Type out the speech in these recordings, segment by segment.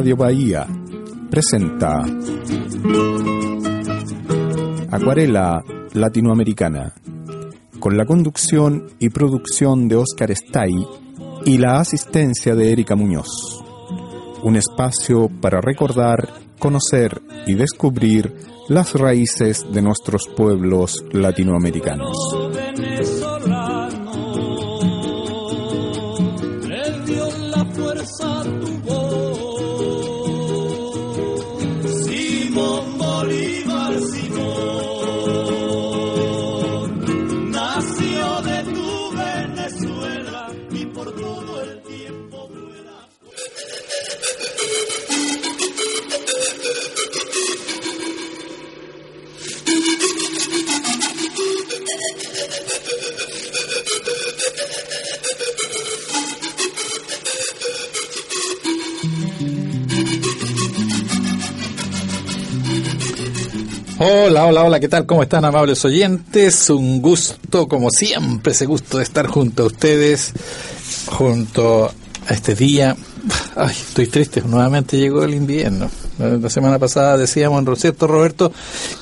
Radio Bahía presenta Acuarela Latinoamericana, con la conducción y producción de Oscar Stay y la asistencia de Erika Muñoz. Un espacio para recordar, conocer y descubrir las raíces de nuestros pueblos latinoamericanos. Hola, hola, hola, ¿qué tal? ¿Cómo están amables oyentes? Un gusto, como siempre, ese gusto de estar junto a ustedes, junto a este día. Ay, estoy triste, nuevamente llegó el invierno. La semana pasada decíamos, ¿no cierto, Roberto?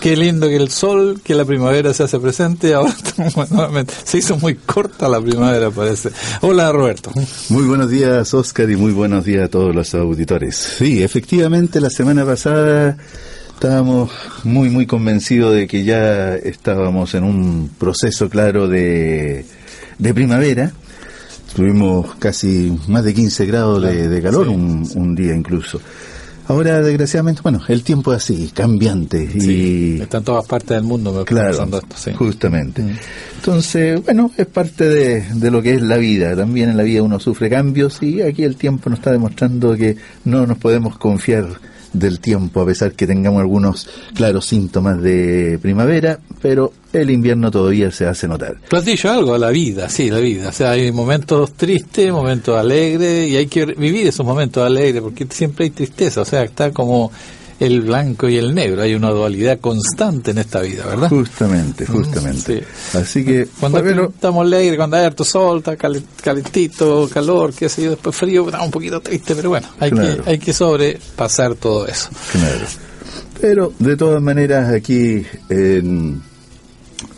Qué lindo que el sol, que la primavera se hace presente, ahora nuevamente. Se hizo muy corta la primavera, parece. Hola, Roberto. Muy buenos días, Oscar, y muy buenos días a todos los auditores. Sí, efectivamente, la semana pasada Estábamos muy, muy convencidos de que ya estábamos en un proceso claro de, de primavera. Tuvimos casi más de 15 grados de, calor un, un, día incluso. Ahora, desgraciadamente, bueno, el tiempo es así, cambiante. y Está en todas partes del mundo me claro, esto, justamente. Mm. Entonces, bueno, es parte de, de, lo que es la vida. También en la vida uno sufre cambios y aquí el tiempo nos está demostrando que no nos podemos confiar del tiempo, a pesar que tengamos algunos claros síntomas de primavera, pero el invierno todavía se hace notar. Tú has dicho algo, la vida, sí, la vida. O sea, hay momentos tristes, momentos alegres, y hay que vivir esos momentos alegres, porque siempre hay tristeza, o sea, está como el blanco y el negro. Hay una dualidad constante en esta vida, ¿verdad? Justamente, mm, justamente. Así que... Cuando estamos alegres, cuando hay harto sol, está calentito, calor, qué sé yo, después frío, está un poquito triste, pero bueno, hay, que, hay que sobrepasar todo eso. Claro. Pero, de todas maneras, aquí en,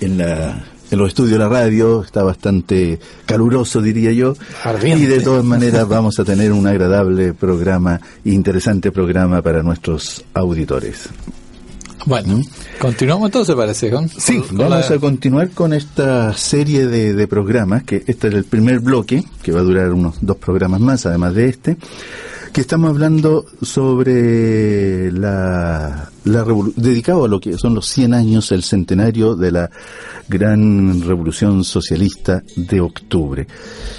en la en los estudios de la radio, está bastante caluroso, diría yo. Y de todas maneras vamos a tener un agradable programa, interesante programa para nuestros auditores. Bueno, continuamos entonces, parece, ¿con? Sí, vamos a continuar con esta serie de, de, programas, que este es el primer bloque, que va a durar unos dos programas más, además de este, que estamos hablando sobre la, la dedicado a lo que son los 100 años, el centenario de la gran revolución socialista de octubre.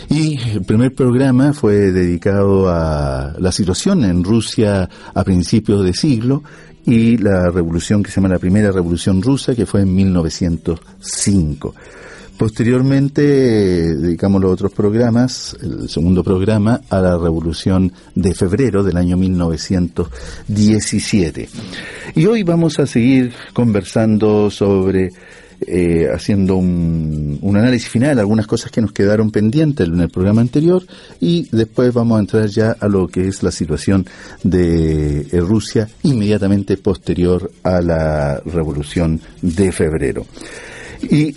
Y el primer programa fue dedicado a la situación en Rusia a principios de siglo y la revolución que se llama la primera revolución rusa, que fue en 1905. Posteriormente dedicamos los otros programas, el segundo programa, a la Revolución de Febrero del año 1917. Y hoy vamos a seguir conversando sobre eh, haciendo un, un, análisis final, algunas cosas que nos quedaron pendientes en el programa anterior y después vamos a entrar ya a lo que es la situación de eh, Rusia inmediatamente posterior a la revolución de febrero. Y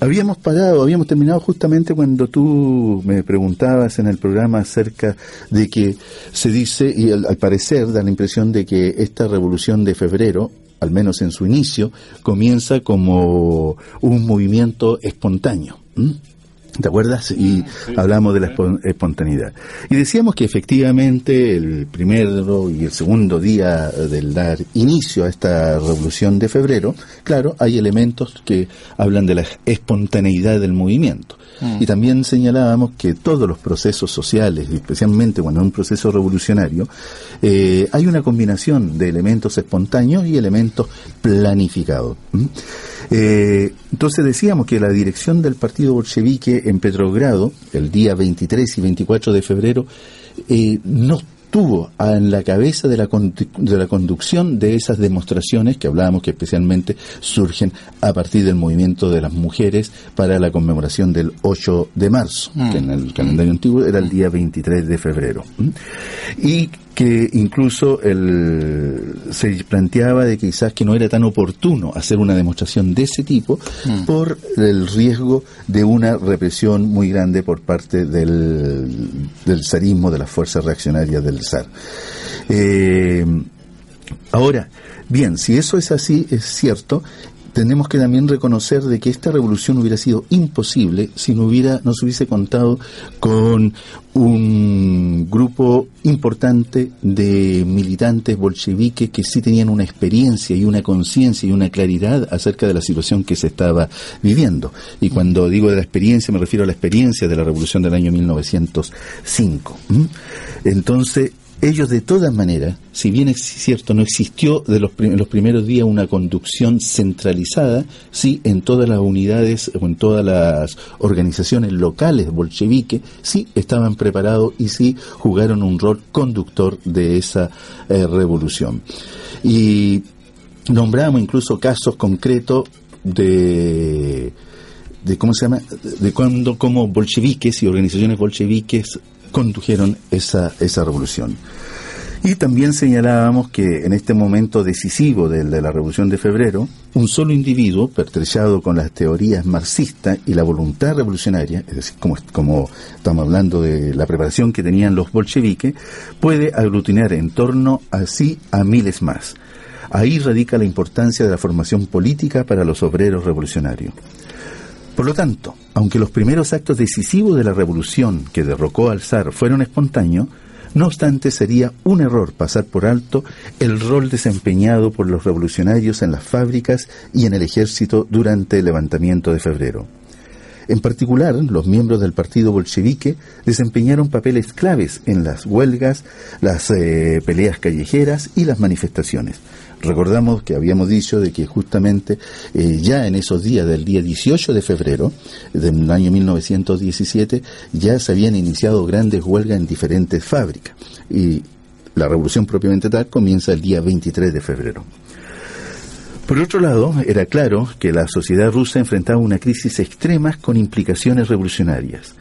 Habíamos parado, habíamos terminado justamente cuando tú me preguntabas en el programa acerca de que se dice, y al, parecer da la impresión de que esta revolución de febrero, al menos en su inicio, comienza como un movimiento espontáneo. ¿Te acuerdas? Y hablamos de la espontaneidad. Y decíamos que efectivamente el primero y el segundo día del dar inicio a esta revolución de febrero, claro, hay elementos que hablan de la espontaneidad del movimiento. Mm. Y también señalábamos que todos los procesos sociales, especialmente cuando es un proceso revolucionario, eh, hay una combinación de elementos espontáneos y elementos planificados. Eh, entonces decíamos que la dirección del partido bolchevique en Petrogrado, el día 23 y 24 de febrero, eh, no estuvo en la cabeza de la, de la conducción de esas demostraciones que hablábamos que especialmente surgen a partir del movimiento de las mujeres para la conmemoración del 8 de marzo, que en el mm. calendario antiguo era el día 23 de febrero. Y que incluso el, se planteaba de que quizás que no era tan oportuno hacer una demostración de ese tipo mm. por el riesgo de una represión muy grande por parte del, del zarismo, de las fuerzas reaccionarias del zar. Eh, ahora, bien, si eso es así, es cierto, tenemos que también reconocer de que esta revolución hubiera sido imposible si no hubiera no se hubiese contado con un grupo importante de militantes bolcheviques que sí tenían una experiencia y una conciencia y una claridad acerca de la situación que se estaba viviendo. Y cuando digo de la experiencia me refiero a la experiencia de la revolución del año 1905. Entonces, ellos de todas maneras, si bien es cierto, no existió de los, primeros días una conducción centralizada, sí en todas las unidades o en todas las organizaciones locales bolcheviques, sí estaban preparados y sí jugaron un rol conductor de esa eh, revolución. Y nombramos incluso casos concretos de de cómo se llama de cuando como bolcheviques y organizaciones bolcheviques condujeron esa, esa revolución. Y también señalábamos que en este momento decisivo de, de, la Revolución de Febrero, un solo individuo, pertrechado con las teorías marxistas y la voluntad revolucionaria, es decir, como, como estamos hablando de la preparación que tenían los bolcheviques, puede aglutinar en torno a sí a miles más. Ahí radica la importancia de la formación política para los obreros revolucionarios. Por lo tanto, aunque los primeros actos decisivos de la revolución que derrocó al zar fueron espontáneos, no obstante sería un error pasar por alto el rol desempeñado por los revolucionarios en las fábricas y en el ejército durante el levantamiento de febrero. En particular, los miembros del partido bolchevique desempeñaron papeles claves en las huelgas, las eh, peleas callejeras y las manifestaciones. Recordamos que habíamos dicho de que justamente eh, ya en esos días del día 18 de febrero del año 1917 ya se habían iniciado grandes huelgas en diferentes fábricas y la revolución propiamente tal comienza el día 23 de febrero. Por otro lado, era claro que la sociedad rusa enfrentaba una crisis extrema con implicaciones revolucionarias.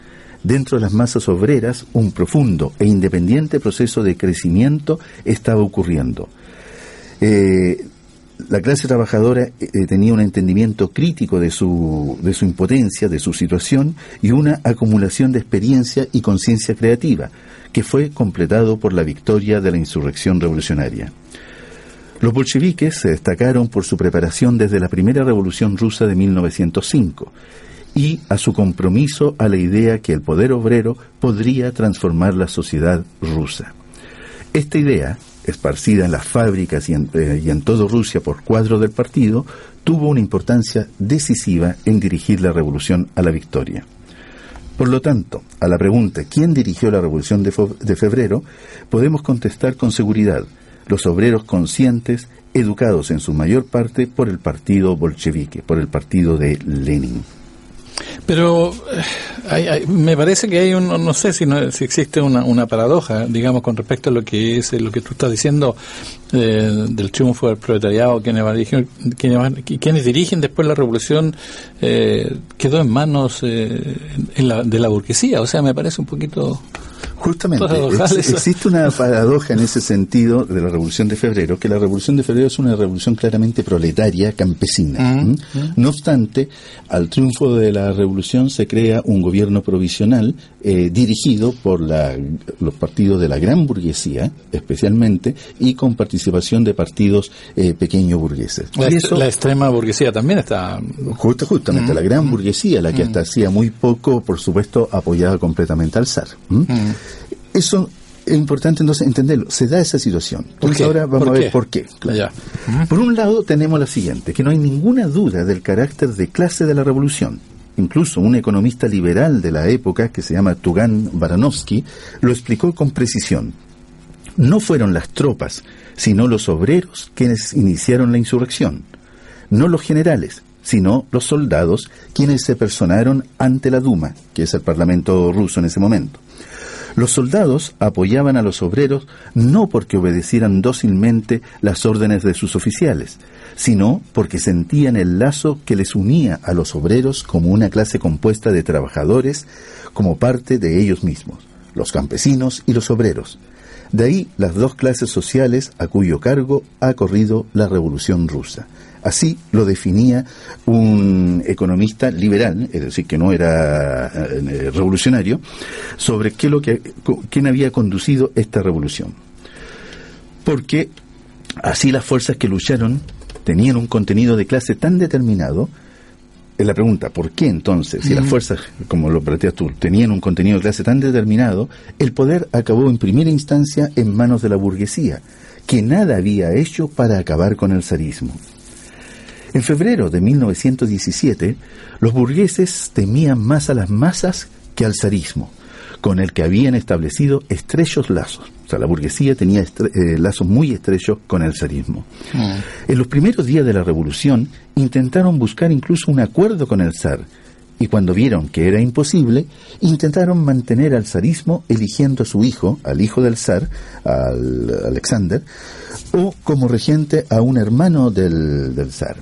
Dentro de las masas obreras, un profundo e independiente proceso de crecimiento estaba ocurriendo eh, la clase trabajadora eh, tenía un entendimiento crítico de su, de su impotencia, de su situación y una acumulación de experiencia y conciencia creativa, que fue completado por la victoria de la insurrección revolucionaria. Los bolcheviques se destacaron por su preparación desde la primera revolución rusa de 1905 y a su compromiso a la idea que el poder obrero podría transformar la sociedad rusa. Esta idea, esparcida en las fábricas y en, eh, Rusia por cuadros del partido, tuvo una importancia decisiva en dirigir la revolución a la victoria. Por lo tanto, a la pregunta ¿quién dirigió la revolución de febrero? podemos contestar con seguridad los obreros conscientes, educados en su mayor parte por el partido bolchevique, por el partido de Lenin. Pero eh, me parece que hay un, no sé si, no, si existe una, una paradoja, digamos, con respecto a lo que es lo que tú estás diciendo eh, del triunfo del proletariado, quienes, quienes, quienes dirigen después la revolución, eh, quedó en manos eh, en la, de la burguesía. O sea, me parece un poquito Justamente, existe una paradoja en ese sentido de la Revolución de Febrero, que la Revolución de Febrero es una revolución claramente proletaria, campesina. No obstante, al triunfo de la revolución se crea un gobierno provisional eh, dirigido por la, los partidos de la gran burguesía, especialmente, y con participación de partidos eh, pequeños burgueses. La, extrema burguesía también está... Justo, justamente, la gran burguesía, la que hasta hacía muy poco, por supuesto, apoyaba completamente al zar. Eso es importante entonces entenderlo. Se da esa situación. Entonces ahora vamos a ver por qué. Por un lado tenemos la siguiente, que no hay ninguna duda del carácter de clase de la revolución. Incluso un economista liberal de la época, que se llama Tugan Baranovsky, lo explicó con precisión. No fueron las tropas, sino los obreros quienes iniciaron la insurrección. No los generales, sino los soldados quienes se personaron ante la Duma, que es el parlamento ruso en ese momento. Los soldados apoyaban a los obreros no porque obedecieran dócilmente las órdenes de sus oficiales, sino porque sentían el lazo que les unía a los obreros como una clase compuesta de trabajadores, como parte de ellos mismos, los campesinos y los obreros. De ahí las dos clases sociales a cuyo cargo ha corrido la revolución rusa. Así lo definía un economista liberal, es decir, que no era eh, revolucionario, sobre qué lo que, quién había conducido esta revolución. Porque así las fuerzas que lucharon tenían un contenido de clase tan determinado es la pregunta, ¿por qué entonces, si las fuerzas, como lo planteas tú, tenían un contenido de clase tan determinado, el poder acabó en primera instancia en manos de la burguesía, que nada había hecho para acabar con el zarismo? En febrero de 1917, los burgueses temían más a las masas que al zarismo, con el que habían establecido estrechos lazos. O sea, la burguesía tenía eh, lazos muy estrechos con el zarismo. Mm. En los primeros días de la revolución intentaron buscar incluso un acuerdo con el zar, y cuando vieron que era imposible, intentaron mantener al zarismo eligiendo a su hijo, al hijo del zar, al Alexander, o como regente a un hermano del, del zar.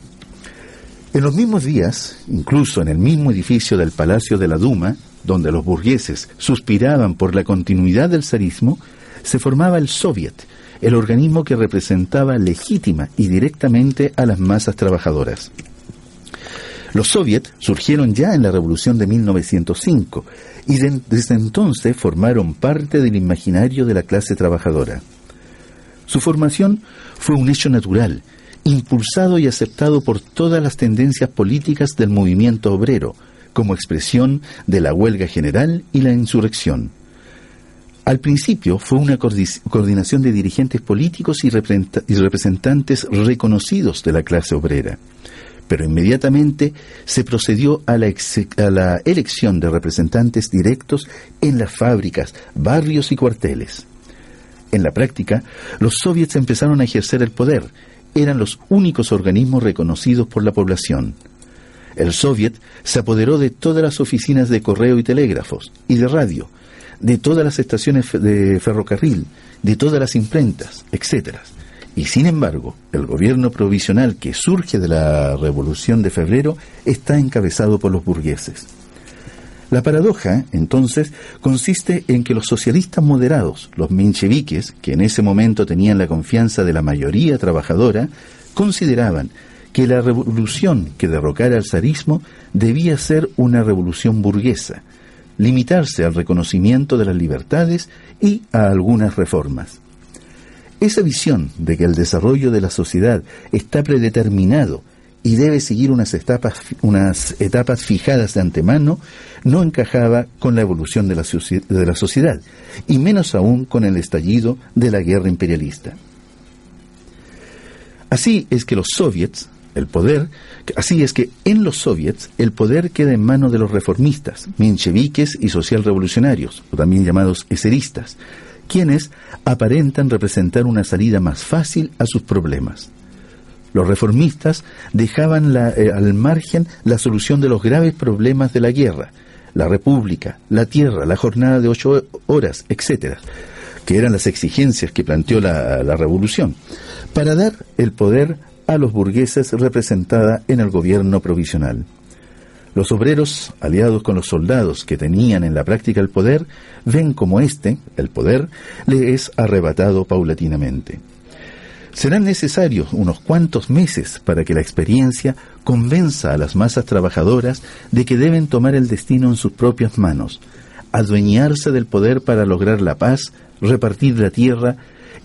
En los mismos días, incluso en el mismo edificio del Palacio de la Duma, donde los burgueses suspiraban por la continuidad del zarismo, se formaba el Soviet, el organismo que representaba legítima y directamente a las masas trabajadoras. Los soviets surgieron ya en la Revolución de 1905 y desde entonces formaron parte del imaginario de la clase trabajadora. Su formación fue un hecho natural impulsado y aceptado por todas las tendencias políticas del movimiento obrero, como expresión de la huelga general y la insurrección. Al principio fue una coordinación de dirigentes políticos y representantes reconocidos de la clase obrera, pero inmediatamente se procedió a la, a la elección de representantes directos en las fábricas, barrios y cuarteles. En la práctica, los soviets empezaron a ejercer el poder, eran los únicos organismos reconocidos por la población. El Soviet se apoderó de todas las oficinas de correo y telégrafos y de radio, de todas las estaciones de ferrocarril, de todas las imprentas, etc. Y sin embargo, el gobierno provisional que surge de la Revolución de Febrero está encabezado por los burgueses. La paradoja, entonces, consiste en que los socialistas moderados, los mencheviques, que en ese momento tenían la confianza de la mayoría trabajadora, consideraban que la revolución que derrocara al zarismo debía ser una revolución burguesa, limitarse al reconocimiento de las libertades y a algunas reformas. Esa visión de que el desarrollo de la sociedad está predeterminado y debe seguir unas etapas, unas etapas fijadas de antemano, no encajaba con la evolución de la, de la sociedad, y menos aún con el estallido de la guerra imperialista. Así es que los soviets, el poder, así es que en los soviets el poder queda en manos de los reformistas, mencheviques y socialrevolucionarios, o también llamados eseristas, quienes aparentan representar una salida más fácil a sus problemas. Los reformistas dejaban eh, al margen la solución de los graves problemas de la guerra, la república, la tierra, la jornada de ocho horas, etcétera, que eran las exigencias que planteó la, revolución, para dar el poder a los burgueses representada en el gobierno provisional. Los obreros, aliados con los soldados que tenían en la práctica el poder, ven como éste, el poder, le es arrebatado paulatinamente. Serán necesarios unos cuantos meses para que la experiencia convenza a las masas trabajadoras de que deben tomar el destino en sus propias manos, adueñarse del poder para lograr la paz, repartir la tierra,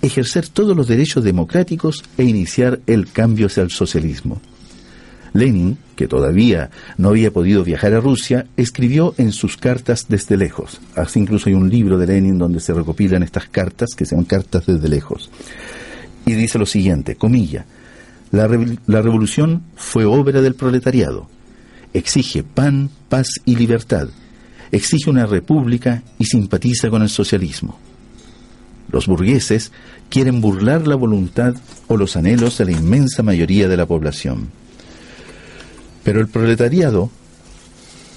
ejercer todos los derechos democráticos e iniciar el cambio hacia el socialismo. Lenin, que todavía no había podido viajar a Rusia, escribió en sus cartas desde lejos. Así incluso hay un libro de Lenin donde se recopilan estas cartas, que son cartas desde lejos y dice lo siguiente, comilla, la, la revolución fue obra del proletariado, exige pan, paz y libertad, exige una república y simpatiza con el socialismo. Los burgueses quieren burlar la voluntad o los anhelos de la inmensa mayoría de la población. Pero el proletariado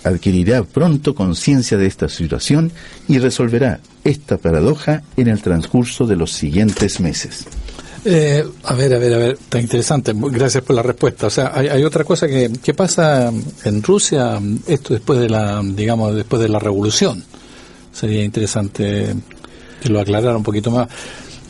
adquirirá pronto conciencia de esta situación y resolverá esta paradoja en el transcurso de los siguientes meses. Eh, a ver, a ver, a ver, está interesante. Gracias por la respuesta. O sea, hay, otra cosa que, ¿qué pasa en Rusia, esto después de la, digamos, después de la revolución. Sería interesante que lo aclarara un poquito más.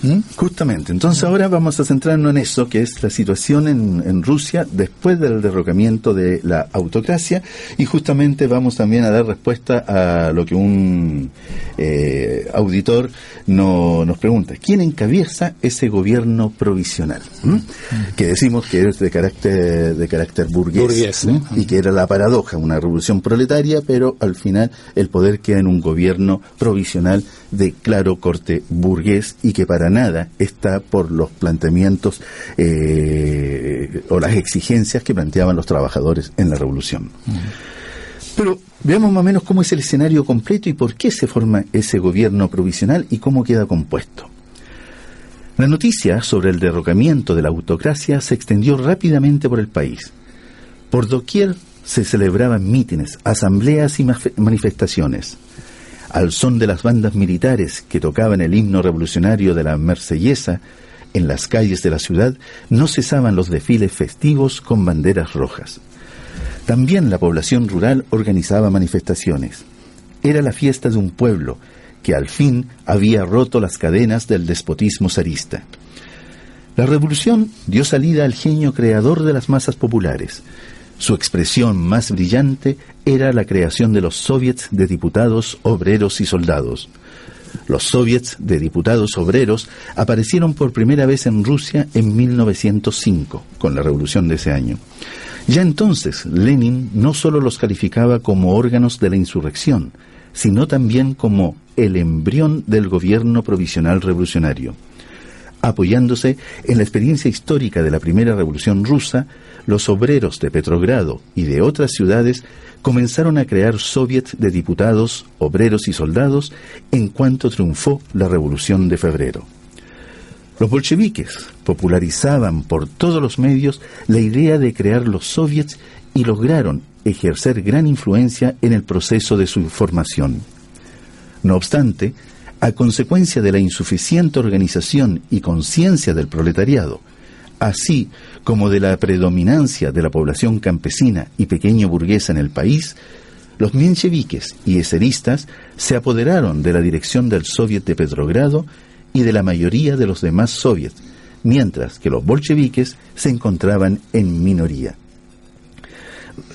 ¿Mm? Justamente. Entonces ahora vamos a centrarnos en eso, que es la situación en, en, Rusia después del derrocamiento de la autocracia y justamente vamos también a dar respuesta a lo que un eh, auditor no, nos pregunta. ¿Quién encabeza ese gobierno provisional? ¿Mm? Que decimos que es de carácter, de carácter burgués, y que era la paradoja, una revolución proletaria, pero al final el poder queda en un gobierno provisional de claro corte burgués y que para nada está por los planteamientos eh, o las exigencias que planteaban los trabajadores en la revolución. Pero veamos más o menos cómo es el escenario completo y por qué se forma ese gobierno provisional y cómo queda compuesto. La noticia sobre el derrocamiento de la autocracia se extendió rápidamente por el país. Por doquier se celebraban mítines, asambleas y manifestaciones al son de las bandas militares que tocaban el himno revolucionario de la Marsellesa, en las calles de la ciudad no cesaban los desfiles festivos con banderas rojas. También la población rural organizaba manifestaciones. Era la fiesta de un pueblo que al fin había roto las cadenas del despotismo zarista. La revolución dio salida al genio creador de las masas populares, su expresión más brillante era la creación de los soviets de diputados, obreros y soldados. Los soviets de diputados obreros aparecieron por primera vez en Rusia en 1905, con la revolución de ese año. Ya entonces, Lenin no solo los calificaba como órganos de la insurrección, sino también como el embrión del gobierno provisional revolucionario. Apoyándose en la experiencia histórica de la primera revolución rusa, los obreros de Petrogrado y de otras ciudades comenzaron a crear soviets de diputados, obreros y soldados en cuanto triunfó la Revolución de Febrero. Los bolcheviques popularizaban por todos los medios la idea de crear los soviets y lograron ejercer gran influencia en el proceso de su formación. No obstante, a consecuencia de la insuficiente organización y conciencia del proletariado, así como de la predominancia de la población campesina y pequeño burguesa en el país, los mencheviques y eseristas se apoderaron de la dirección del Soviet de Petrogrado y de la mayoría de los demás soviets, mientras que los bolcheviques se encontraban en minoría.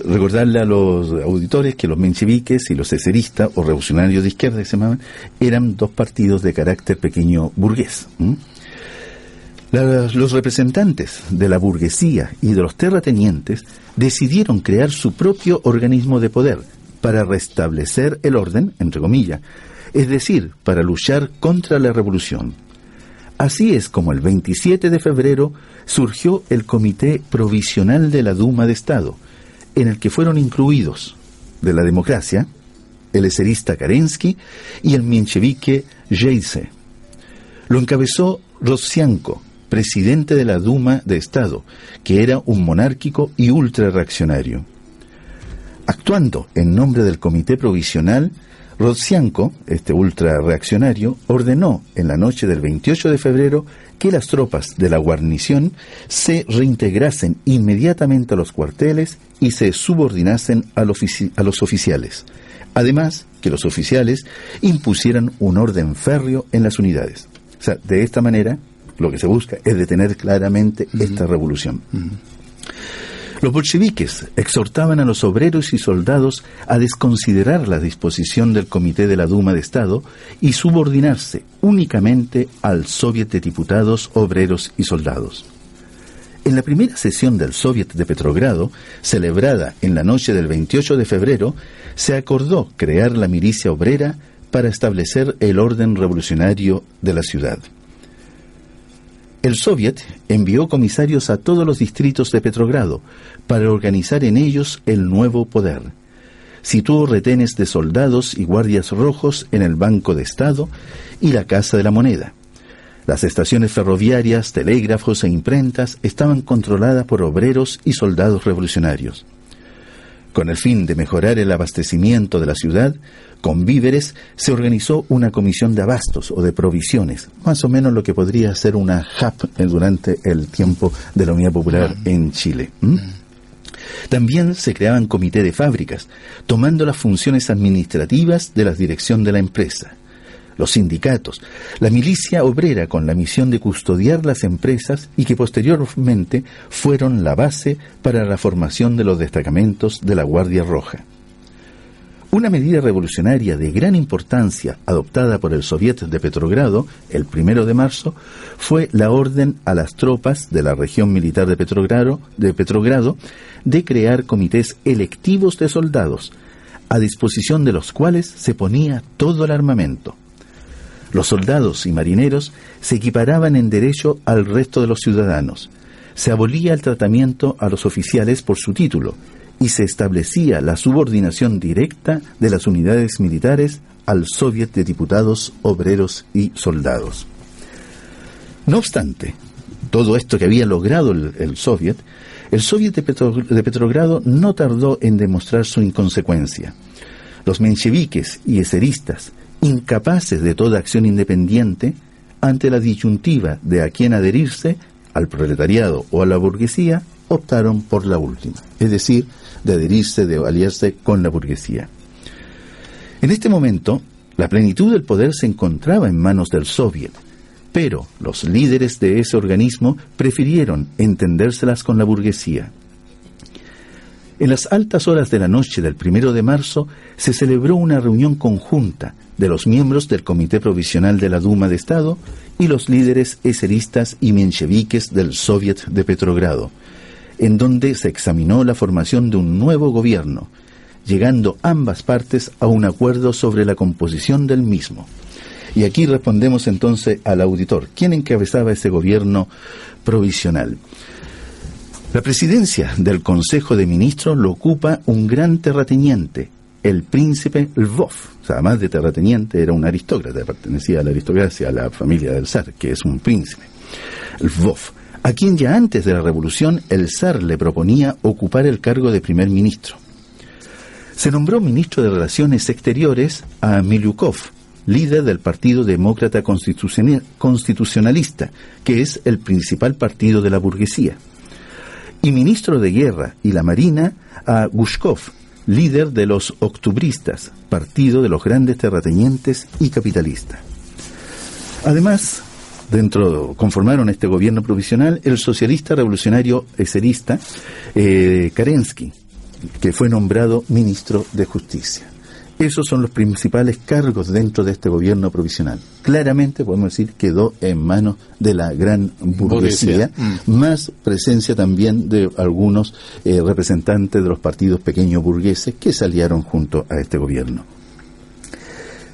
Recordarle a los auditores que los mencheviques y los eseristas, o revolucionarios de izquierda que se llamaban, eran dos partidos de carácter pequeño burgués los representantes de la burguesía y de los terratenientes decidieron crear su propio organismo de poder para restablecer el orden, entre comillas, es decir, para luchar contra la revolución. Así es como el 27 de febrero surgió el Comité Provisional de la Duma de Estado, en el que fueron incluidos de la democracia el eserista Kerensky y el menchevique Jeise. Lo encabezó Rosianko, presidente de la Duma de Estado, que era un monárquico y ultra reaccionario. Actuando en nombre del Comité Provisional, Rodzianko, este ultra reaccionario, ordenó en la noche del 28 de febrero que las tropas de la guarnición se reintegrasen inmediatamente a los cuarteles y se subordinasen a, a los oficiales. Además, que los oficiales impusieran un orden férreo en las unidades. O sea, de esta manera, lo que se busca es detener claramente esta revolución. Los bolcheviques exhortaban a los obreros y soldados a desconsiderar la disposición del Comité de la Duma de Estado y subordinarse únicamente al Soviet de Diputados, Obreros y Soldados. En la primera sesión del Soviet de Petrogrado, celebrada en la noche del 28 de febrero, se acordó crear la milicia obrera para establecer el orden revolucionario de la ciudad. El Soviet envió comisarios a todos los distritos de Petrogrado para organizar en ellos el nuevo poder. Situó retenes de soldados y guardias rojos en el Banco de Estado y la Casa de la Moneda. Las estaciones ferroviarias, telégrafos e imprentas estaban controladas por obreros y soldados revolucionarios. Con el fin de mejorar el abastecimiento de la ciudad, con víveres, se organizó una comisión de abastos o de provisiones, más o menos lo que podría ser una HAP durante el tiempo de la Unidad Popular mm. en Chile. Mm. También se creaban comités de fábricas, tomando las funciones administrativas de la dirección de la empresa. los sindicatos, la milicia obrera con la misión de custodiar las empresas y que posteriormente fueron la base para la formación de los destacamentos de la Guardia Roja. Una medida revolucionaria de gran importancia adoptada por el Soviet de Petrogrado el primero de marzo fue la orden a las tropas de la región militar de Petrogrado, de Petrogrado de crear comités electivos de soldados, a disposición de los cuales se ponía todo el armamento. Los soldados y marineros se equiparaban en derecho al resto de los ciudadanos. Se abolía el tratamiento a los oficiales por su título y se establecía la subordinación directa de las unidades militares al Soviet de Diputados, Obreros y Soldados. No obstante, todo esto que había logrado el, Soviet, el Soviet de, Petrogrado no tardó en demostrar su inconsecuencia. Los mencheviques y eseristas, incapaces de toda acción independiente, ante la disyuntiva de a quién adherirse, al proletariado o a la burguesía, optaron por la última, es decir, de adherirse, de aliarse con la burguesía. En este momento, la plenitud del poder se encontraba en manos del Soviet, pero los líderes de ese organismo prefirieron entendérselas con la burguesía. En las altas horas de la noche del primero de marzo se celebró una reunión conjunta de los miembros del Comité Provisional de la Duma de Estado y los líderes eseristas y mencheviques del Soviet de Petrogrado, en donde se examinó la formación de un nuevo gobierno, llegando ambas partes a un acuerdo sobre la composición del mismo. Y aquí respondemos entonces al auditor. ¿Quién encabezaba ese gobierno provisional? La presidencia del Consejo de Ministros lo ocupa un gran terrateniente, el príncipe Lvov. O sea, además de terrateniente, era un aristócrata, pertenecía a la aristocracia, a la familia del zar, que es un príncipe. Lvov a quien ya antes de la revolución el zar le proponía ocupar el cargo de primer ministro. Se nombró ministro de Relaciones Exteriores a Milyukov, líder del Partido Demócrata Constitucionalista, que es el principal partido de la burguesía, y ministro de Guerra y la Marina a Gushkov, líder de los octubristas, partido de los grandes terratenientes y capitalistas. Además, dentro conformaron este gobierno provisional el socialista revolucionario eserista eh, Kerensky, que fue nombrado ministro de Justicia. Esos son los principales cargos dentro de este gobierno provisional. Claramente podemos decir quedó en manos de la gran burguesía, mm. más presencia también de algunos eh, representantes de los partidos pequeños burgueses que salieron junto a este gobierno.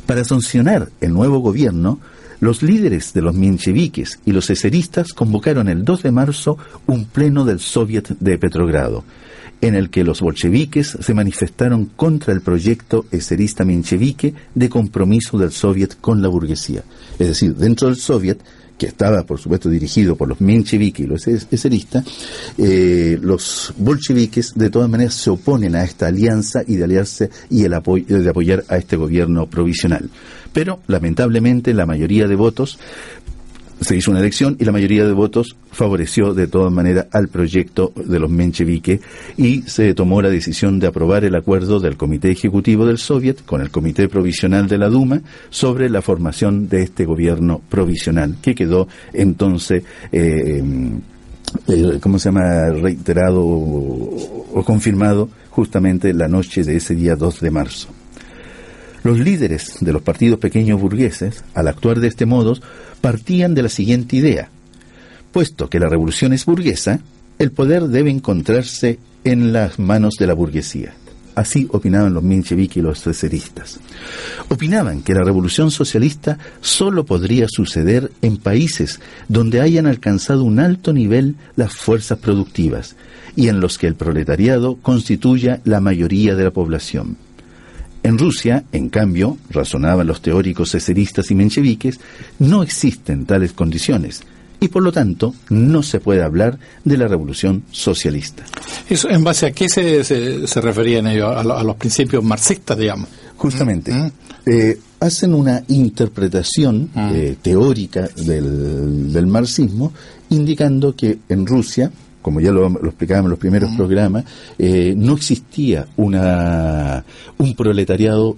Para sancionar el nuevo gobierno, los líderes de los mencheviques y los eseristas convocaron el 2 de marzo un pleno del Soviet de Petrogrado, en el que los bolcheviques se manifestaron contra el proyecto eserista menchevique de compromiso del Soviet con la burguesía. Es decir, dentro del Soviet que estaba por supuesto dirigido por los mencheviques y los eseristas, eh, los bolcheviques de todas maneras se oponen a esta alianza y de aliarse y el de apoyar a este gobierno provisional. Pero lamentablemente la mayoría de votos se hizo una elección y la mayoría de votos favoreció de todas maneras al proyecto de los mencheviques y se tomó la decisión de aprobar el acuerdo del Comité Ejecutivo del Soviet con el Comité Provisional de la Duma sobre la formación de este gobierno provisional que quedó entonces eh, eh, ¿cómo se llama? reiterado o confirmado justamente la noche de ese día 2 de marzo. Los líderes de los partidos pequeños burgueses, al actuar de este modo, partían de la siguiente idea. Puesto que la revolución es burguesa, el poder debe encontrarse en las manos de la burguesía. Así opinaban los mencheviques y los terceristas. Opinaban que la revolución socialista sólo podría suceder en países donde hayan alcanzado un alto nivel las fuerzas productivas y en los que el proletariado constituya la mayoría de la población. En Rusia, en cambio, razonaban los teóricos cesaristas y mencheviques, no existen tales condiciones y por lo tanto no se puede hablar de la revolución socialista. ¿Eso en base a qué se, se, referían ellos? A, los principios marxistas, digamos. Justamente. Mm. Eh, hacen una interpretación mm. eh, teórica del, del marxismo indicando que en Rusia como ya lo, explicábamos en los primeros programas, eh, no existía una, un proletariado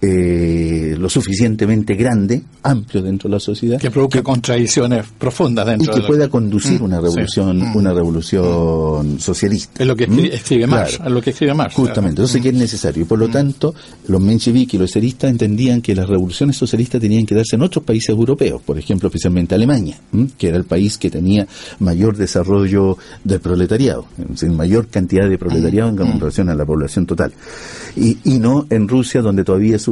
eh, lo suficientemente grande, amplio dentro de la sociedad. Que provoque contradicciones profundas dentro Y que de la- pueda conducir Mm, una revolución, sí. Mm. una revolución socialista. Es lo que escribe, ¿Mm? escribe Marx, Claro. es lo que escribe Marx. Justamente, entonces que es necesario. Y por lo tanto, los mencheviques y los eseristas entendían que las revoluciones socialistas tenían que darse en otros países europeos, por ejemplo, especialmente Alemania, que era el país que tenía mayor desarrollo del proletariado, es decir, mayor cantidad de proletariado en relación a la población total. Y, y no en Rusia, donde todavía su-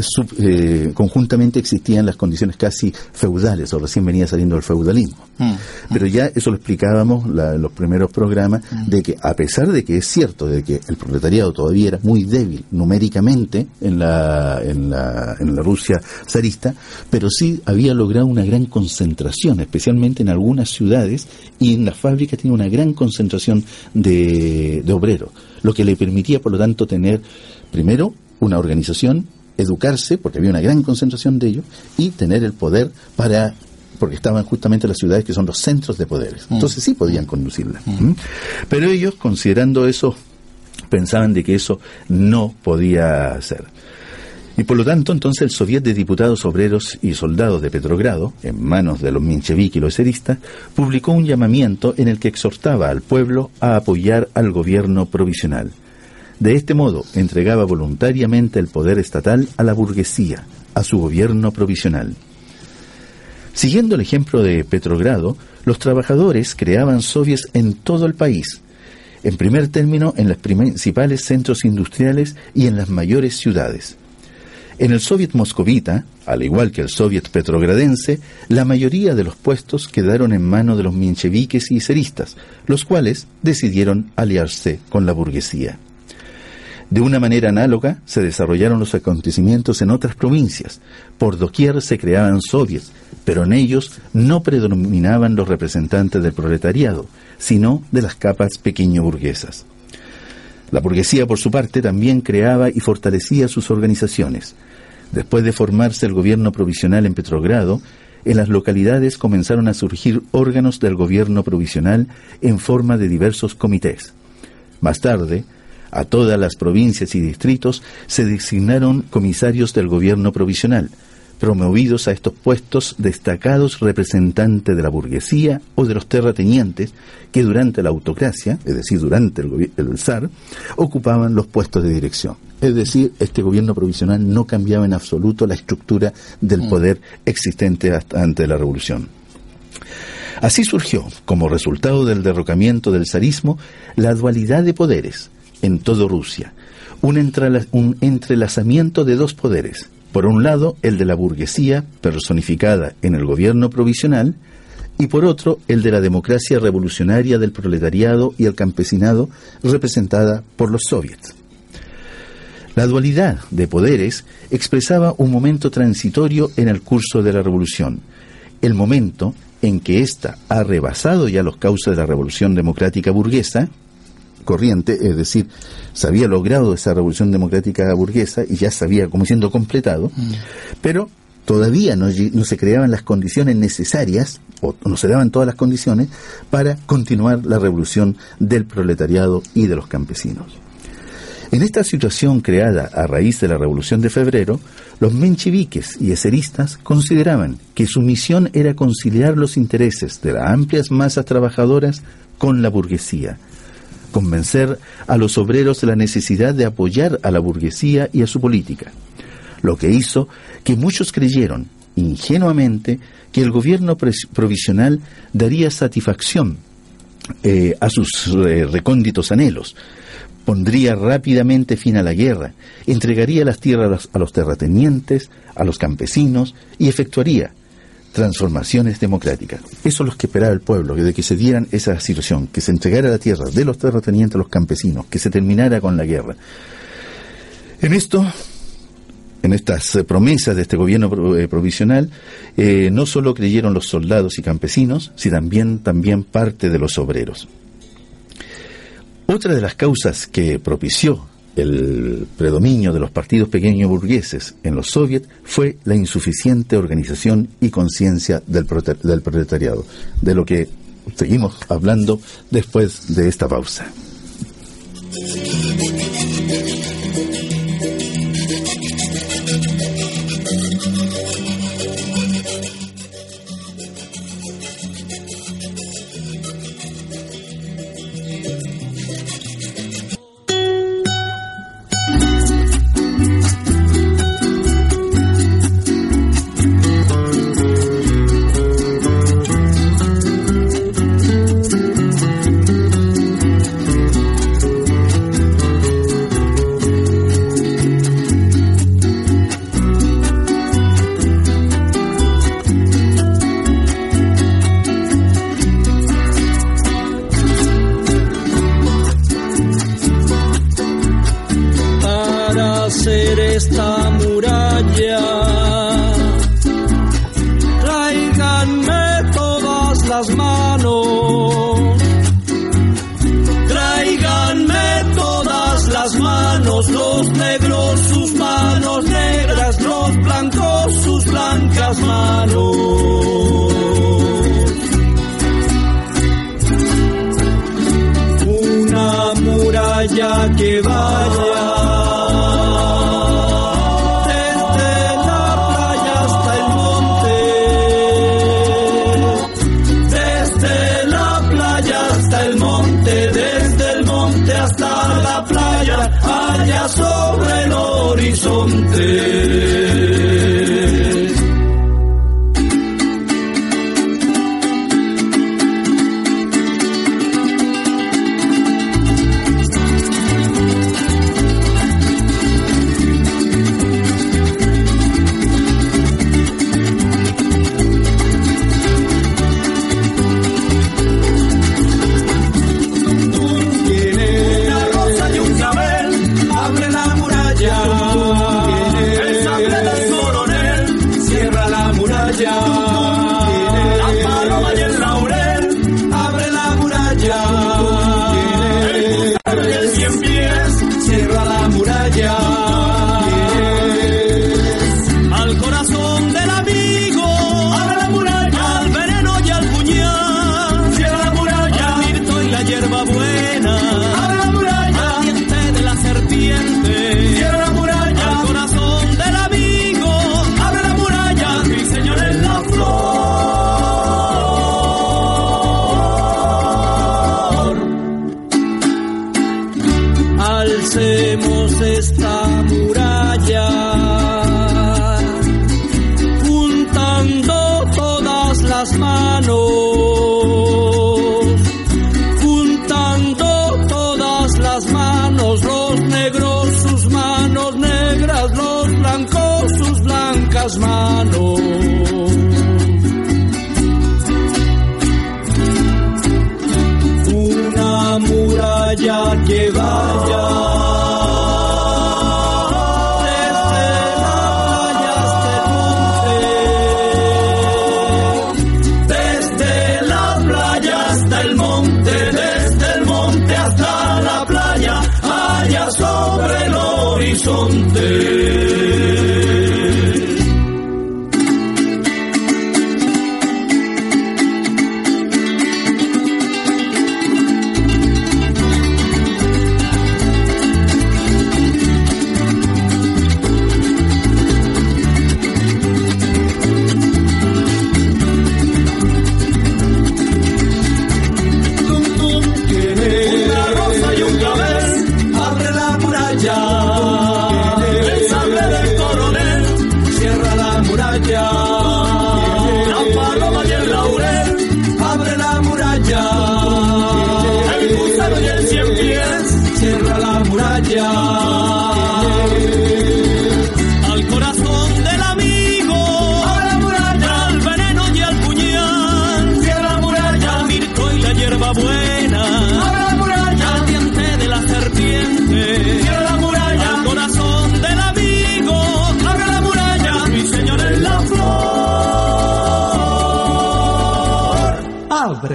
sub- eh, conjuntamente existían las condiciones casi feudales, o recién venía saliendo el feudalismo. Mm. Pero ya eso lo explicábamos la- en los primeros programas, de que a pesar de que es cierto de que el proletariado todavía era muy débil numéricamente en la, en la, en la Rusia zarista, pero sí había logrado una gran concentración, especialmente en algunas ciudades y en las fábricas tenía una gran concentración de, de obreros, lo que le permitía, por lo tanto, tener primero una organización, educarse, porque había una gran concentración de ellos, y tener el poder para porque estaban justamente las ciudades que son los centros de poderes. Entonces sí podían conducirla. ¿Mm? Pero ellos, considerando eso, pensaban de que eso no podía ser. Y por lo tanto, entonces el Soviet de Diputados Obreros y Soldados de Petrogrado, en manos de los mencheviques y los eseristas, publicó un llamamiento en el que exhortaba al pueblo a apoyar al gobierno provisional. De este modo, entregaba voluntariamente el poder estatal a la burguesía, a su gobierno provisional. Siguiendo el ejemplo de Petrogrado, los trabajadores creaban soviets en todo el país, en primer término en los principales centros industriales y en las mayores ciudades. En el soviet moscovita, al igual que el soviet petrogradense, la mayoría de los puestos quedaron en manos de los mencheviques y ceristas, los cuales decidieron aliarse con la burguesía. De una manera análoga se desarrollaron los acontecimientos en otras provincias. Por doquier se creaban soviets, pero en ellos no predominaban los representantes del proletariado, sino de las capas pequeño burguesas. La burguesía, por su parte, también creaba y fortalecía sus organizaciones. Después de formarse el gobierno provisional en Petrogrado, en las localidades comenzaron a surgir órganos del gobierno provisional en forma de diversos comités. Más tarde, a todas las provincias y distritos se designaron comisarios del gobierno provisional, promovidos a estos puestos destacados representantes de la burguesía o de los terratenientes que durante la autocracia, es decir, durante el, el zar, ocupaban los puestos de dirección. Es decir, este gobierno provisional no cambiaba en absoluto la estructura del poder existente hasta antes de la revolución. Así surgió, como resultado del derrocamiento del zarismo, la dualidad de poderes en toda Rusia, un, un entrelazamiento de dos poderes. Por un lado, el de la burguesía, personificada en el gobierno provisional, y por otro, el de la democracia revolucionaria del proletariado y el campesinado, representada por los soviets. La dualidad de poderes expresaba un momento transitorio en el curso de la revolución, el momento en que ésta ha rebasado ya los cauces de la revolución democrática burguesa, corriente, es decir, se había logrado esa revolución democrática burguesa y ya se había como siendo completado, pero todavía no, no se creaban las condiciones necesarias, o no se daban todas las condiciones, para continuar la revolución del proletariado y de los campesinos. En esta situación creada a raíz de la Revolución de Febrero, los mencheviques y eseristas consideraban que su misión era conciliar los intereses de las amplias masas trabajadoras con la burguesía, convencer a los obreros de la necesidad de apoyar a la burguesía y a su política, lo que hizo que muchos creyeron ingenuamente que el gobierno provisional daría satisfacción eh, a sus eh, recónditos anhelos, pondría rápidamente fin a la guerra, entregaría las tierras a los terratenientes, a los campesinos y efectuaría transformaciones democráticas. Eso es lo que esperaba el pueblo, de que se dieran esa situación, que se entregara la tierra de los terratenientes a los campesinos, que se terminara con la guerra. En esto, en estas eh, promesas de este gobierno eh, provisional, eh, no solo creyeron los soldados y campesinos, sino también, también parte de los obreros. Otra de las causas que propició el predominio de los partidos pequeños burgueses en los soviets fue la insuficiente organización y conciencia del, del proletariado, de lo que seguimos hablando después de esta pausa. Tráiganme todas las manos, los negros sus manos negras, los blancos sus blancas manos. Una muralla que vaya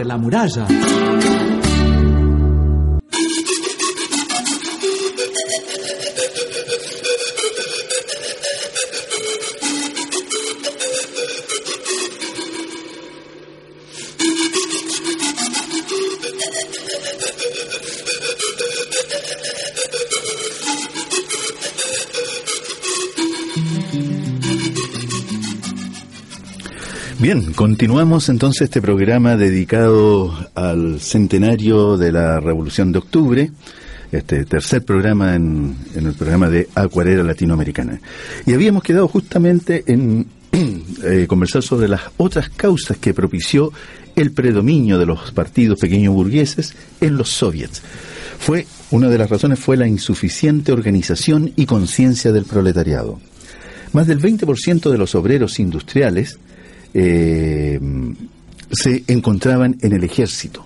la muralla. Bien, continuamos entonces este programa dedicado al centenario de la Revolución de Octubre, este tercer programa en, el programa de Acuarela Latinoamericana. Y habíamos quedado justamente en eh, conversar sobre las otras causas que propició el predominio de los partidos pequeños burgueses en los soviets. Fue, una de las razones fue la insuficiente organización y conciencia del proletariado. Más del 20% de los obreros industriales eh, se encontraban en el ejército.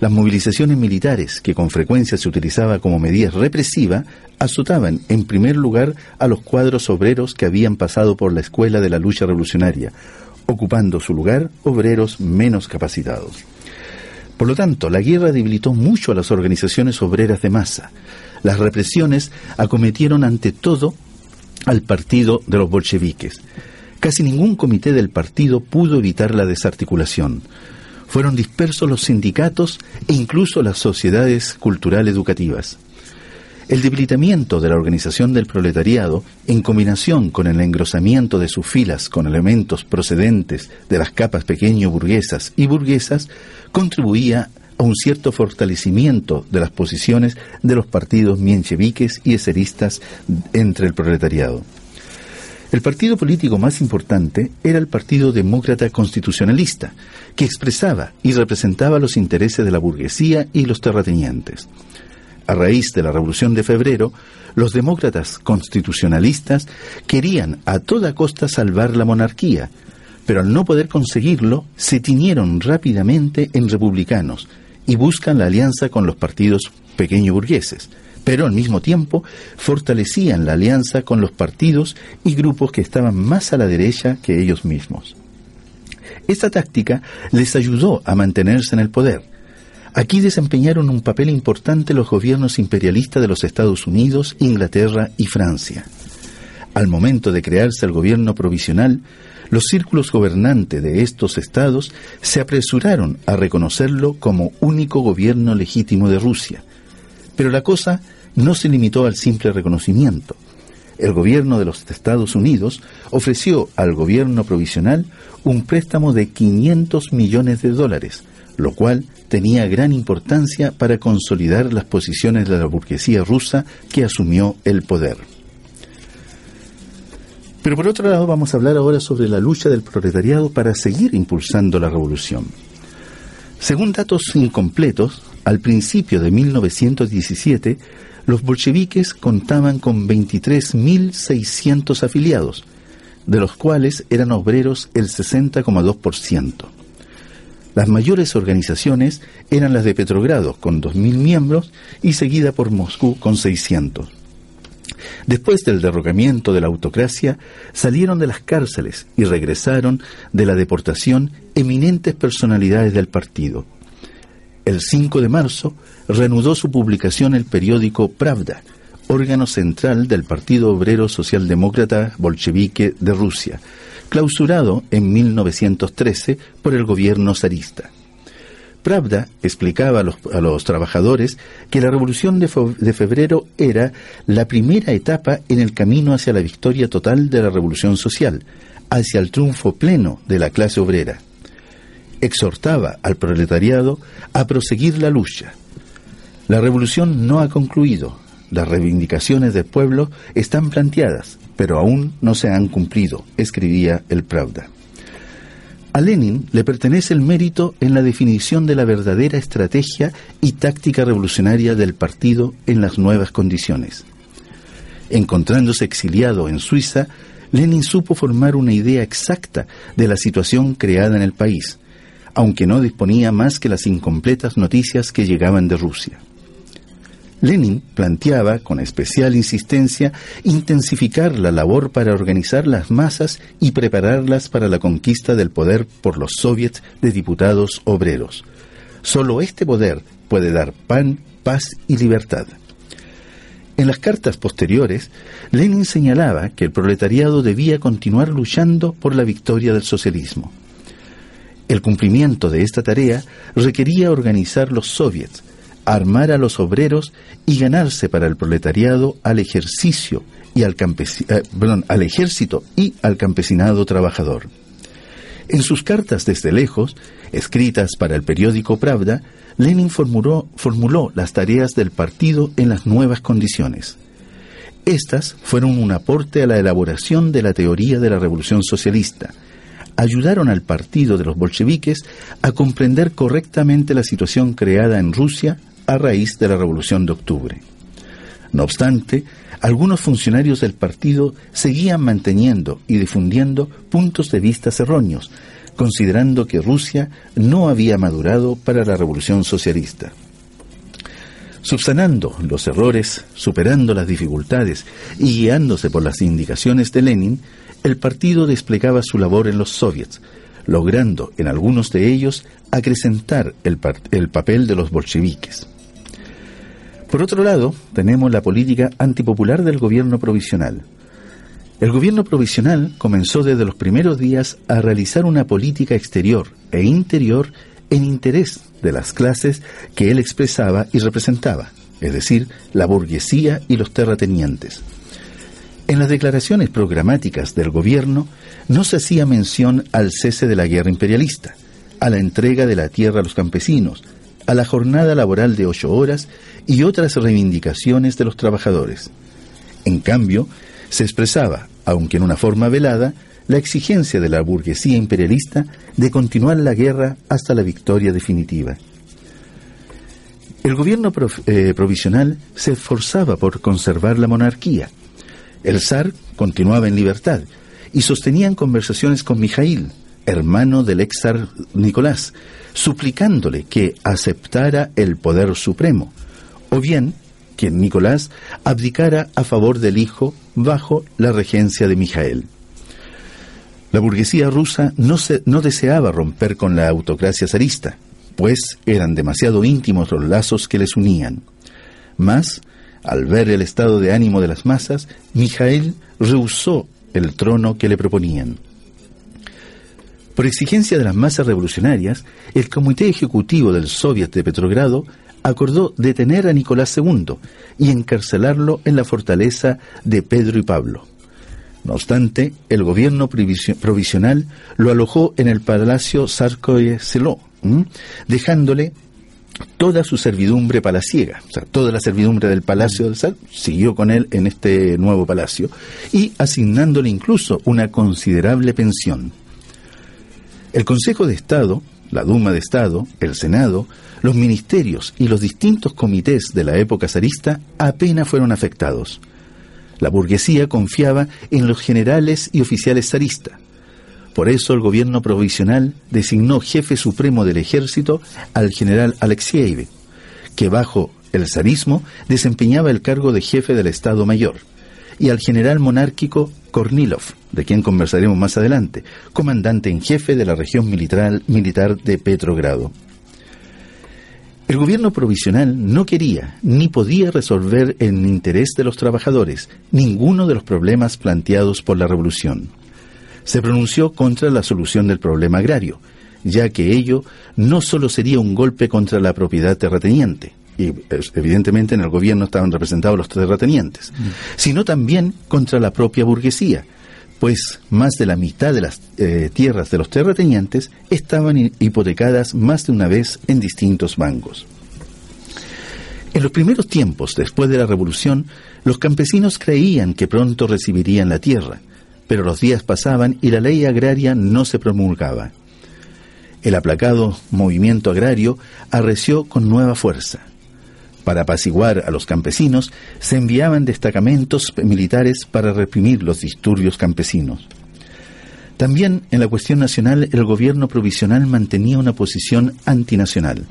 Las movilizaciones militares, que con frecuencia se utilizaba como medida represiva, azotaban en primer lugar a los cuadros obreros que habían pasado por la escuela de la lucha revolucionaria, ocupando su lugar obreros menos capacitados. Por lo tanto, la guerra debilitó mucho a las organizaciones obreras de masa. Las represiones acometieron ante todo al partido de los bolcheviques. Casi ningún comité del partido pudo evitar la desarticulación. Fueron dispersos los sindicatos e incluso las sociedades cultural educativas. El debilitamiento de la organización del proletariado, en combinación con el engrosamiento de sus filas con elementos procedentes de las capas pequeño burguesas y burguesas, contribuía a un cierto fortalecimiento de las posiciones de los partidos miencheviques y eseristas entre el proletariado. El partido político más importante era el Partido Demócrata Constitucionalista, que expresaba y representaba los intereses de la burguesía y los terratenientes. A raíz de la Revolución de Febrero, los demócratas constitucionalistas querían a toda costa salvar la monarquía, pero al no poder conseguirlo, se tiñeron rápidamente en republicanos y buscan la alianza con los partidos pequeño burgueses, pero al mismo tiempo fortalecían la alianza con los partidos y grupos que estaban más a la derecha que ellos mismos. Esta táctica les ayudó a mantenerse en el poder, Aquí desempeñaron un papel importante los gobiernos imperialistas de los Estados Unidos, Inglaterra y Francia. Al momento de crearse el gobierno provisional, los círculos gobernantes de estos estados se apresuraron a reconocerlo como único gobierno legítimo de Rusia. Pero la cosa no se limitó al simple reconocimiento. El gobierno de los Estados Unidos ofreció al gobierno provisional un préstamo de 500 millones de dólares, lo cual tenía gran importancia para consolidar las posiciones de la burguesía rusa que asumió el poder. Pero por otro lado vamos a hablar ahora sobre la lucha del proletariado para seguir impulsando la revolución. Según datos incompletos, al principio de 1917, los bolcheviques contaban con 23.600 afiliados, de los cuales eran obreros el 60,2%. Las mayores organizaciones eran las de Petrogrado, con 2.000 miembros, y seguida por Moscú, con 600. Después del derrocamiento de la autocracia, salieron de las cárceles y regresaron de la deportación eminentes personalidades del partido. El 5 de marzo reanudó su publicación el periódico Pravda, órgano central del Partido Obrero Socialdemócrata Bolchevique de Rusia, clausurado en 1913 por el gobierno zarista. Pravda explicaba a los, trabajadores que la Revolución de, Febrero era la primera etapa en el camino hacia la victoria total de la Revolución Social, hacia el triunfo pleno de la clase obrera. Exhortaba al proletariado a proseguir la lucha. La revolución no ha concluido, las reivindicaciones del pueblo están planteadas, pero aún no se han cumplido, escribía el Pravda. A Lenin le pertenece el mérito en la definición de la verdadera estrategia y táctica revolucionaria del partido en las nuevas condiciones. Encontrándose exiliado en Suiza, Lenin supo formar una idea exacta de la situación creada en el país, aunque no disponía más que las incompletas noticias que llegaban de Rusia. Lenin planteaba con especial insistencia intensificar la labor para organizar las masas y prepararlas para la conquista del poder por los soviets de diputados obreros. Solo este poder puede dar pan, paz y libertad. En las cartas posteriores, Lenin señalaba que el proletariado debía continuar luchando por la victoria del socialismo. El cumplimiento de esta tarea requería organizar los soviets, armar a los obreros y ganarse para el proletariado al ejercicio y al, eh, ejército y al campesinado trabajador. En sus cartas desde lejos, escritas para el periódico Pravda, Lenin formuló las tareas del partido en las nuevas condiciones. Estas fueron un aporte a la elaboración de la teoría de la revolución socialista, ayudaron al partido de los bolcheviques a comprender correctamente la situación creada en Rusia a raíz de la Revolución de Octubre. No obstante, algunos funcionarios del partido seguían manteniendo y difundiendo puntos de vista erróneos, considerando que Rusia no había madurado para la revolución socialista. Subsanando los errores, superando las dificultades y guiándose por las indicaciones de Lenin, el partido desplegaba su labor en los soviets, logrando en algunos de ellos acrecentar el, el papel de los bolcheviques. Por otro lado, tenemos la política antipopular del gobierno provisional. El gobierno provisional comenzó desde los primeros días a realizar una política exterior e interior en interés de las clases que él expresaba y representaba, es decir, la burguesía y los terratenientes. En las declaraciones programáticas del gobierno no se hacía mención al cese de la guerra imperialista, a la entrega de la tierra a los campesinos, a la jornada laboral de ocho horas y otras reivindicaciones de los trabajadores. En cambio, se expresaba, aunque en una forma velada, la exigencia de la burguesía imperialista de continuar la guerra hasta la victoria definitiva. El gobierno eh, provisional se esforzaba por conservar la monarquía. El zar continuaba en libertad y sostenían conversaciones con Mijail, hermano del ex zar Nicolás, suplicándole que aceptara el poder supremo, o bien que Nicolás abdicara a favor del hijo bajo la regencia de Mijael. La burguesía rusa no, no deseaba romper con la autocracia zarista, pues eran demasiado íntimos los lazos que les unían. Mas, al ver el estado de ánimo de las masas, Mijael rehusó el trono que le proponían. Por exigencia de las masas revolucionarias, el Comité Ejecutivo del Soviet de Petrogrado acordó detener a Nicolás II y encarcelarlo en la fortaleza de Pedro y Pablo. No obstante, el gobierno provisional lo alojó en el Palacio Sarkoye Seló, dejándole toda su servidumbre palaciega, o sea, toda la servidumbre del Palacio del Zar siguió con él en este nuevo palacio y asignándole incluso una considerable pensión. El Consejo de Estado, la Duma de Estado, el Senado, los ministerios y los distintos comités de la época zarista apenas fueron afectados. La burguesía confiaba en los generales y oficiales zaristas. Por eso el gobierno provisional designó jefe supremo del ejército al general Alexiev, que bajo el zarismo desempeñaba el cargo de jefe del Estado Mayor, y al general monárquico Kornilov, de quien conversaremos más adelante, comandante en jefe de la región militar, militar de Petrogrado. El gobierno provisional no quería ni podía resolver en interés de los trabajadores ninguno de los problemas planteados por la revolución. Se pronunció contra la solución del problema agrario, ya que ello no solo sería un golpe contra la propiedad terrateniente, y evidentemente en el gobierno estaban representados los terratenientes, mm. sino también contra la propia burguesía, pues más de la mitad de las eh, tierras de los terratenientes estaban hipotecadas más de una vez en distintos bancos. En los primeros tiempos, después de la revolución, los campesinos creían que pronto recibirían la tierra, pero los días pasaban y la ley agraria no se promulgaba. El aplacado movimiento agrario arreció con nueva fuerza. Para apaciguar a los campesinos, se enviaban destacamentos militares para reprimir los disturbios campesinos. También en la cuestión nacional el gobierno provisional mantenía una posición antinacional.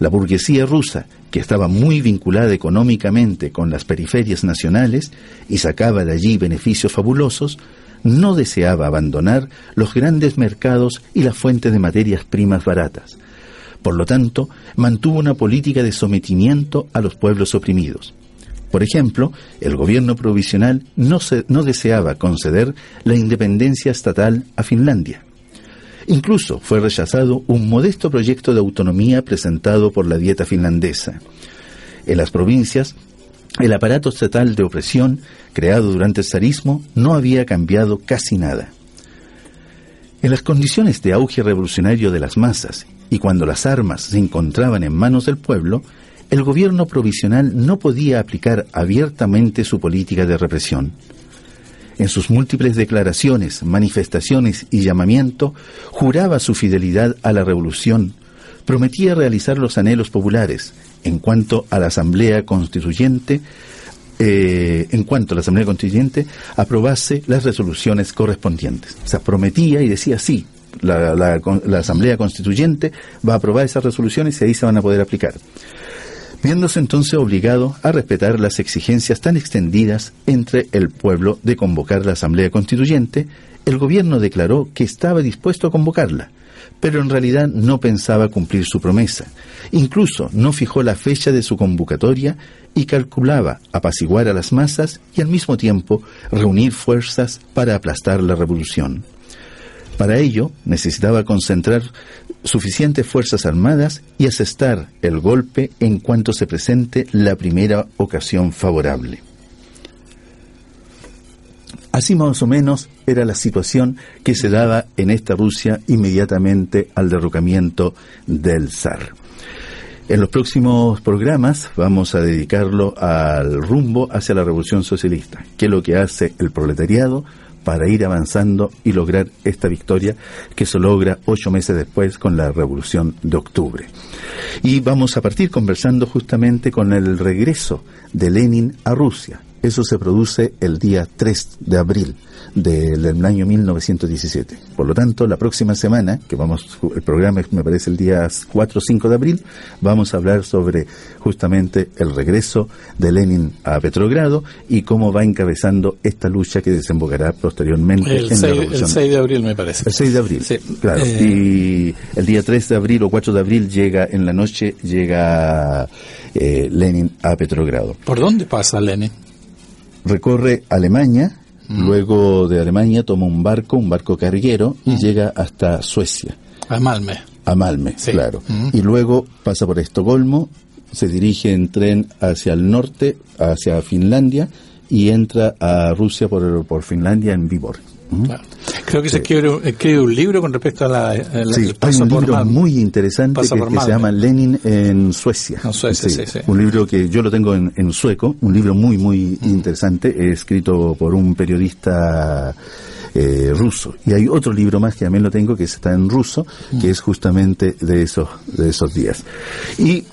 La burguesía rusa, que estaba muy vinculada económicamente con las periferias nacionales y sacaba de allí beneficios fabulosos, no deseaba abandonar los grandes mercados y las fuentes de materias primas baratas. Por lo tanto, mantuvo una política de sometimiento a los pueblos oprimidos. Por ejemplo, el gobierno provisional no, no deseaba conceder la independencia estatal a Finlandia. Incluso fue rechazado un modesto proyecto de autonomía presentado por la dieta finlandesa. En las provincias, el aparato estatal de opresión, creado durante el zarismo, no había cambiado casi nada. En las condiciones de auge revolucionario de las masas y cuando las armas se encontraban en manos del pueblo, el gobierno provisional no podía aplicar abiertamente su política de represión. En sus múltiples declaraciones, manifestaciones y llamamiento, juraba su fidelidad a la revolución, prometía realizar los anhelos populares en cuanto a la Asamblea Constituyente, eh, en cuanto la Asamblea Constituyente aprobase las resoluciones correspondientes. O sea, prometía y decía sí, la, Asamblea Constituyente va a aprobar esas resoluciones y ahí se van a poder aplicar. Viéndose entonces obligado a respetar las exigencias tan extendidas entre el pueblo de convocar la Asamblea Constituyente, el gobierno declaró que estaba dispuesto a convocarla, pero en realidad no pensaba cumplir su promesa. Incluso no fijó la fecha de su convocatoria y calculaba apaciguar a las masas y al mismo tiempo reunir fuerzas para aplastar la revolución. Para ello necesitaba concentrar suficientes fuerzas armadas y asestar el golpe en cuanto se presente la primera ocasión favorable. Así más o menos era la situación que se daba en esta Rusia inmediatamente al derrocamiento del zar. En los próximos programas vamos a dedicarlo al rumbo hacia la revolución socialista, que es lo que hace el proletariado para ir avanzando y lograr esta victoria que se logra ocho meses después con la revolución de octubre. Y vamos a partir conversando justamente con el regreso de Lenin a Rusia. Eso se produce el día 3 de abril del, año 1917. Por lo tanto, la próxima semana, que vamos, el programa me parece el día 4 o 5 de abril, vamos a hablar sobre justamente el regreso de Lenin a Petrogrado y cómo va encabezando esta lucha que desembocará posteriormente el en 6, la revolución. El 6 de abril, me parece. El 6 de abril, Sí. claro. Eh, Y el día 3 de abril o 4 de abril llega, en la noche, llega eh, Lenin a Petrogrado. ¿Por dónde pasa Lenin? recorre Alemania, Mm. luego de Alemania toma un barco, un barco carguero, y Mm. llega hasta Suecia, A Malme. a Malme, Sí. claro. Mm. Y luego pasa por Estocolmo, se dirige en tren hacia el norte, hacia Finlandia, y entra a Rusia por, por Finlandia en Vibor. Claro. Creo que se escribe, escribe un libro con respecto a la, a la- Sí, hay un libro muy interesante que, se llama Lenin en Suecia. En Suecia, sí, sí. Un libro que yo lo tengo en, en sueco, un libro muy, muy Mm. interesante, escrito por un periodista eh, ruso. Y hay otro libro más que también lo tengo, que está en ruso, Mm. que es justamente de esos, de esos días. Y,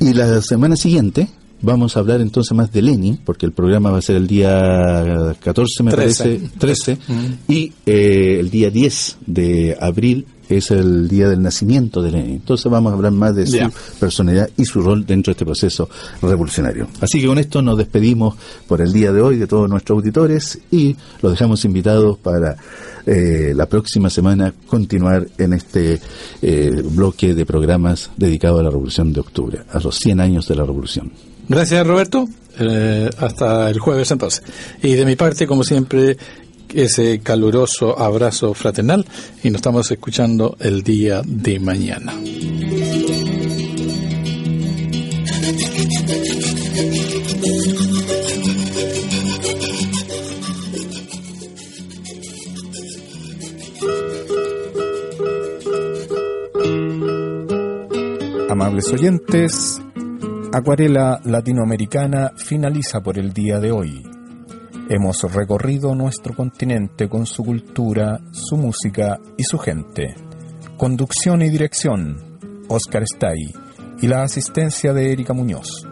y la semana siguiente, Vamos a hablar entonces más de Lenin, porque el programa va a ser el día 14, me parece, 13, Mm. y eh, el día 10 de abril es el día del nacimiento de Lenin. Entonces vamos a hablar más de su personalidad y su rol dentro de este proceso revolucionario. Así que con esto nos despedimos por el día de hoy de todos nuestros auditores y los dejamos invitados para eh, la próxima semana continuar en este eh, bloque de programas dedicado a la Revolución de Octubre, a los 100 años de la Revolución. Gracias, Roberto. Eh, hasta el jueves entonces. Y de mi parte, como siempre, ese caluroso abrazo fraternal y nos estamos escuchando el día de mañana. Amables oyentes, Acuarela Latinoamericana finaliza por el día de hoy. Hemos recorrido nuestro continente con su cultura, su música y su gente. Conducción y dirección, Oscar Stay y la asistencia de Erika Muñoz.